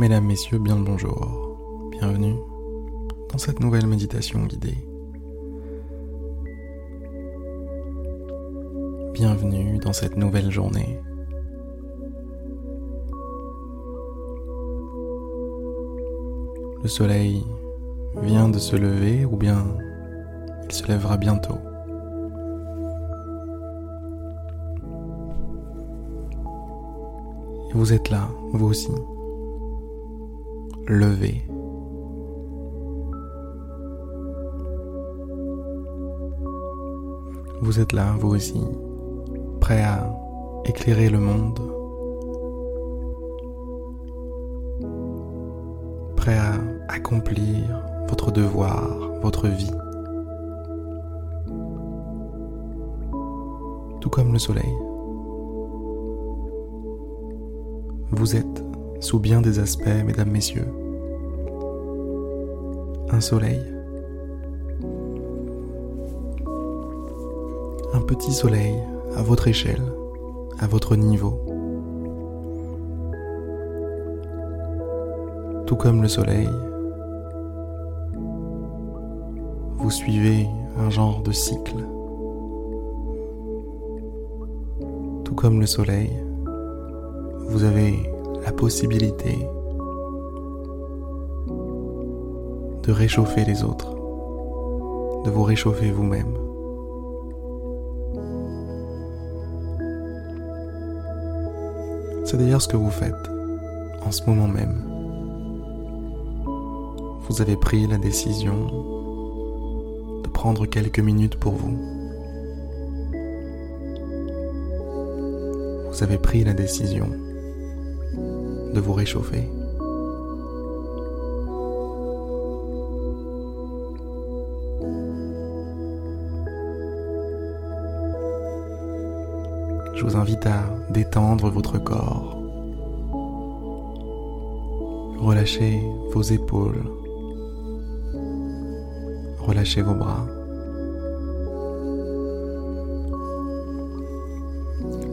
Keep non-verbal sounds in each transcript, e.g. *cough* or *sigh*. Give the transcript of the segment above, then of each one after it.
Mesdames, Messieurs, bien le bonjour. Bienvenue dans cette nouvelle méditation guidée. Bienvenue dans cette nouvelle journée. Le soleil vient de se lever ou bien il se lèvera bientôt. Et vous êtes là, vous aussi. Vous êtes là, vous aussi, prêt à éclairer le monde, prêt à accomplir votre devoir, votre vie. Tout comme le soleil. Vous êtes, sous bien des aspects, mesdames, messieurs, un soleil. Un petit soleil à votre échelle, à votre niveau. Tout comme le soleil, vous suivez un genre de cycle. Tout comme le soleil, vous avez la possibilité de réchauffer les autres, de vous réchauffer vous-même. C'est d'ailleurs ce que vous faites en ce moment même. Vous avez pris la décision de prendre quelques minutes pour vous. Vous avez pris la décision de vous réchauffer. Je vous invite à détendre votre corps. Relâchez vos épaules. Relâchez vos bras.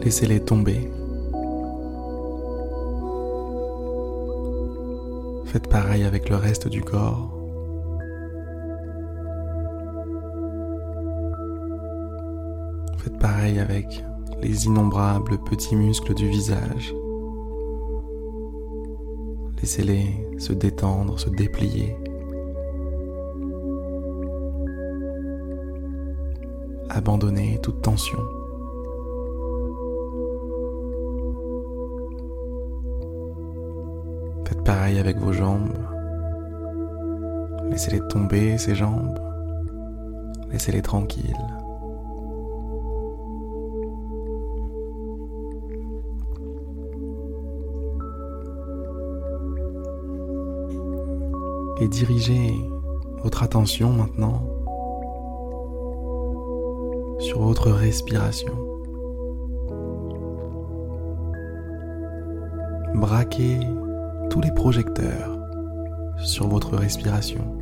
Laissez-les tomber. Faites pareil avec le reste du corps. Faites pareil avec les innombrables petits muscles du visage. Laissez-les se détendre, se déplier. Abandonnez toute tension. Faites pareil avec vos jambes. Laissez-les tomber, ces jambes. Laissez-les tranquilles. Et dirigez votre attention maintenant sur votre respiration. Braquez tous les projecteurs sur votre respiration.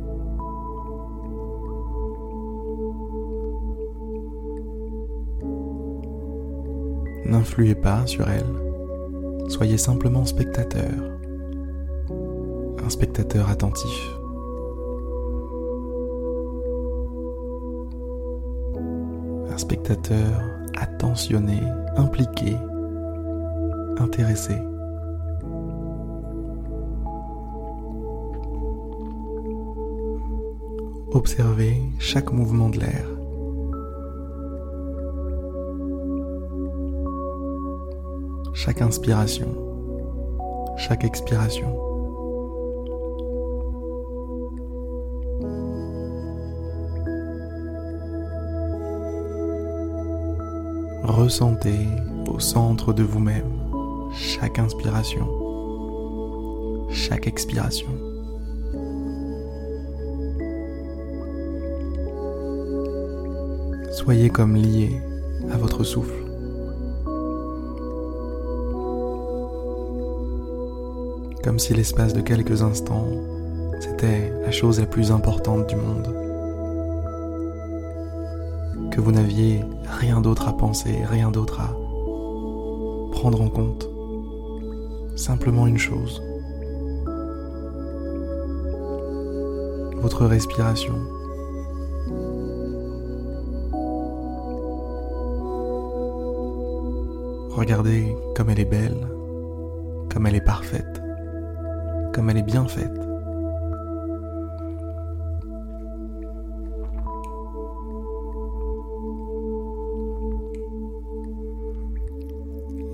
N'influez pas sur elle, soyez simplement spectateur, un spectateur attentif. Spectateur attentionné, impliqué, intéressé. Observez chaque mouvement de l'air. Chaque inspiration, chaque expiration. Ressentez au centre de vous-même chaque inspiration, chaque expiration. Soyez comme lié à votre souffle. Comme si l'espace de quelques instants, c'était la chose la plus importante du monde que vous n'aviez rien d'autre à penser, rien d'autre à prendre en compte. Simplement une chose. Votre respiration. Regardez comme elle est belle, comme elle est parfaite, comme elle est bien faite.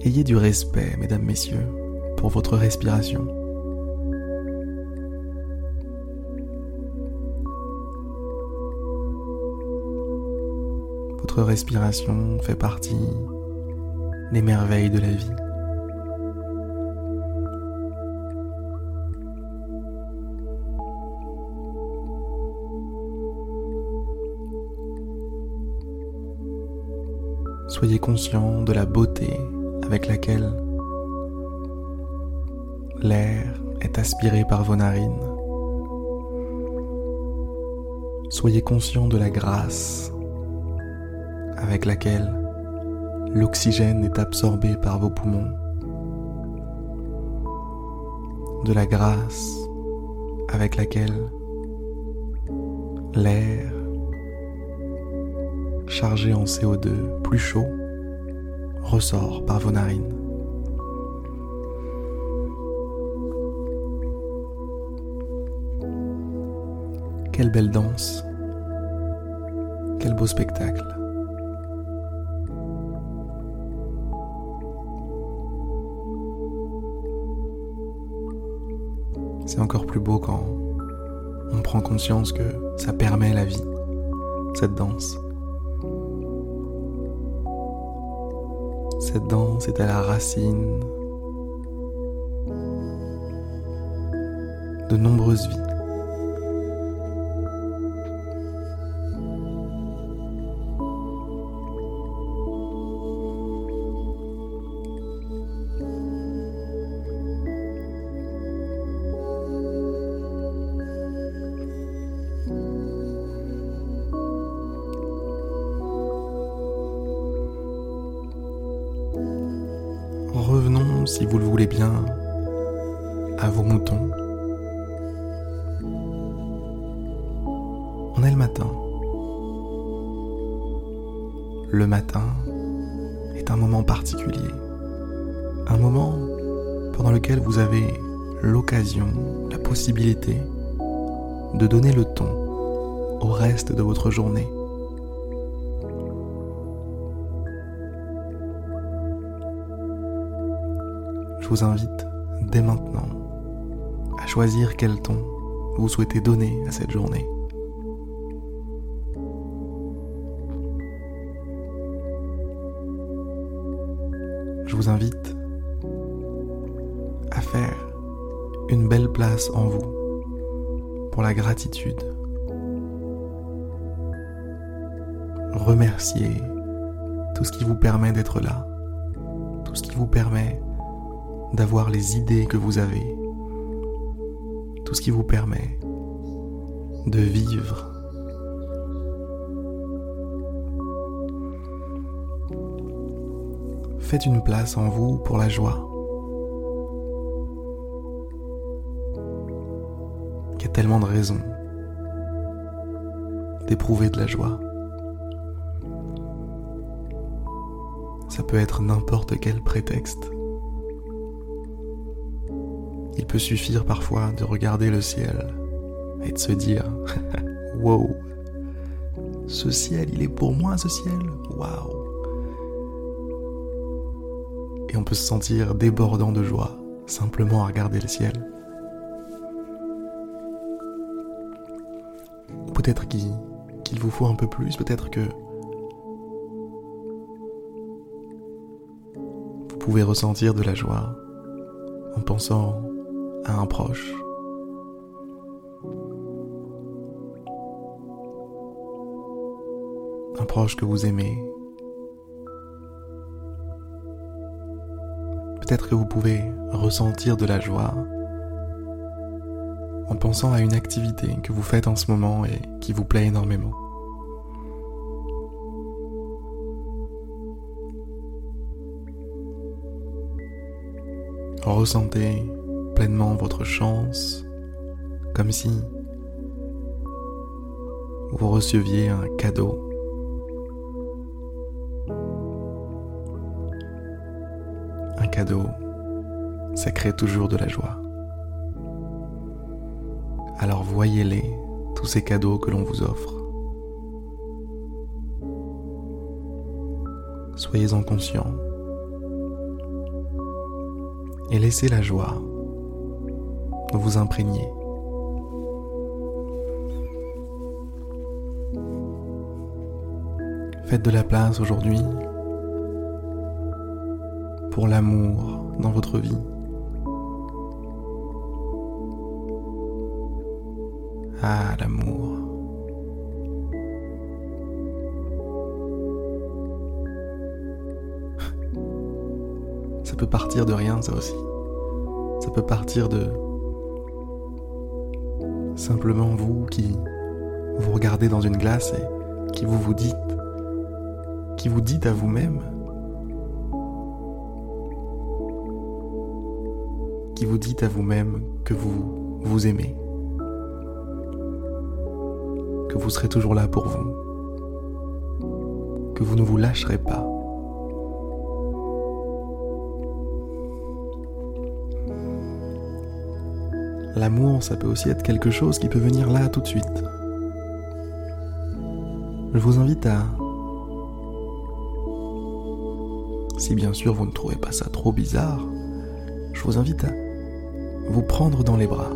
Ayez du respect, mesdames, messieurs, pour votre respiration. Votre respiration fait partie des merveilles de la vie. Soyez conscient de la beauté avec laquelle l'air est aspiré par vos narines. Soyez conscient de la grâce avec laquelle l'oxygène est absorbé par vos poumons. De la grâce avec laquelle l'air chargé en CO2 plus chaud ressort par vos narines. Quelle belle danse, quel beau spectacle. C'est encore plus beau quand on prend conscience que ça permet la vie, cette danse. Cette danse est à la racine de nombreuses vies. Si vous le voulez bien, à vos moutons. On est le matin. Le matin est un moment particulier. Un moment pendant lequel vous avez l'occasion, la possibilité de donner le ton au reste de votre journée. Vous invite dès maintenant à choisir quel ton vous souhaitez donner à cette journée. Je vous invite à faire une belle place en vous pour la gratitude. Remerciez tout ce qui vous permet d'être là, tout ce qui vous permet d'avoir les idées que vous avez, tout ce qui vous permet de vivre. Faites une place en vous pour la joie. Il y a tellement de raisons d'éprouver de la joie. Ça peut être n'importe quel prétexte. Il peut suffire parfois de regarder le ciel et de se dire *laughs* Wow, ce ciel, il est pour moi ce ciel Waouh Et on peut se sentir débordant de joie simplement à regarder le ciel. Peut-être qu'il vous faut un peu plus, peut-être que vous pouvez ressentir de la joie en pensant à un proche. Un proche que vous aimez. Peut-être que vous pouvez ressentir de la joie en pensant à une activité que vous faites en ce moment et qui vous plaît énormément. Ressentez pleinement votre chance, comme si vous receviez un cadeau. Un cadeau, ça crée toujours de la joie. Alors voyez-les, tous ces cadeaux que l'on vous offre. Soyez-en conscient et laissez la joie vous imprégner. Faites de la place aujourd'hui pour l'amour dans votre vie. Ah, l'amour. Ça peut partir de rien, ça aussi. Ça peut partir de simplement vous qui vous regardez dans une glace et qui vous vous dites, qui vous dites à vous-même, qui vous dites à vous-même que vous vous aimez que vous serez toujours là pour vous, que vous ne vous lâcherez pas. L'amour, ça peut aussi être quelque chose qui peut venir là tout de suite. Je vous invite à... Si bien sûr vous ne trouvez pas ça trop bizarre, je vous invite à vous prendre dans les bras.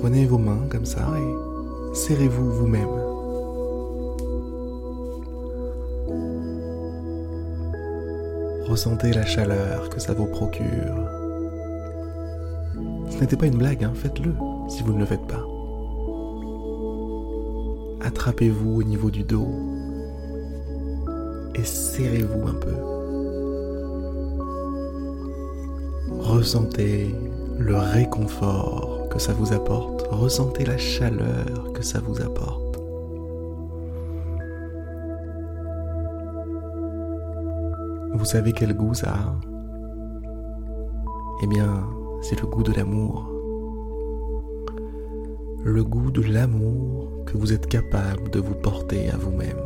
Prenez vos mains comme ça et serrez-vous vous-même. Ressentez la chaleur que ça vous procure. Ce n'était pas une blague, hein, faites-le si vous ne le faites pas. Attrapez-vous au niveau du dos et serrez-vous un peu. Ressentez le réconfort que ça vous apporte, ressentez la chaleur que ça vous apporte. Vous savez quel goût ça a? Eh bien, c'est le goût de l'amour. Le goût de l'amour que vous êtes capable de vous porter à vous-même.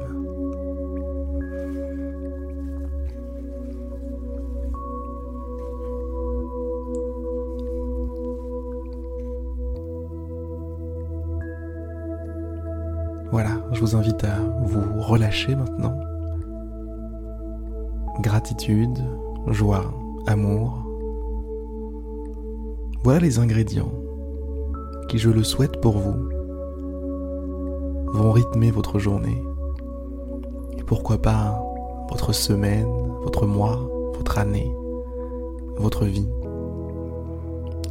Voilà, je vous invite à vous relâcher maintenant. Gratitude, joie, amour. Voilà les ingrédients qui, je le souhaite pour vous, vont rythmer votre journée. Et pourquoi pas votre semaine, votre mois, votre année, votre vie.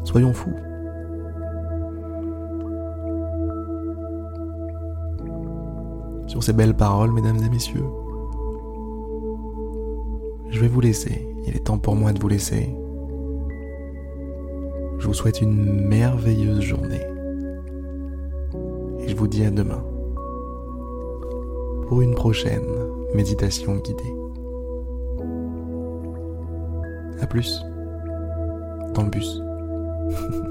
Soyons fous. sur ces belles paroles, mesdames et messieurs. Je vais vous laisser. Il est temps pour moi de vous laisser. Je vous souhaite une merveilleuse journée. Et je vous dis à demain pour une prochaine méditation guidée. A plus dans le bus. *laughs*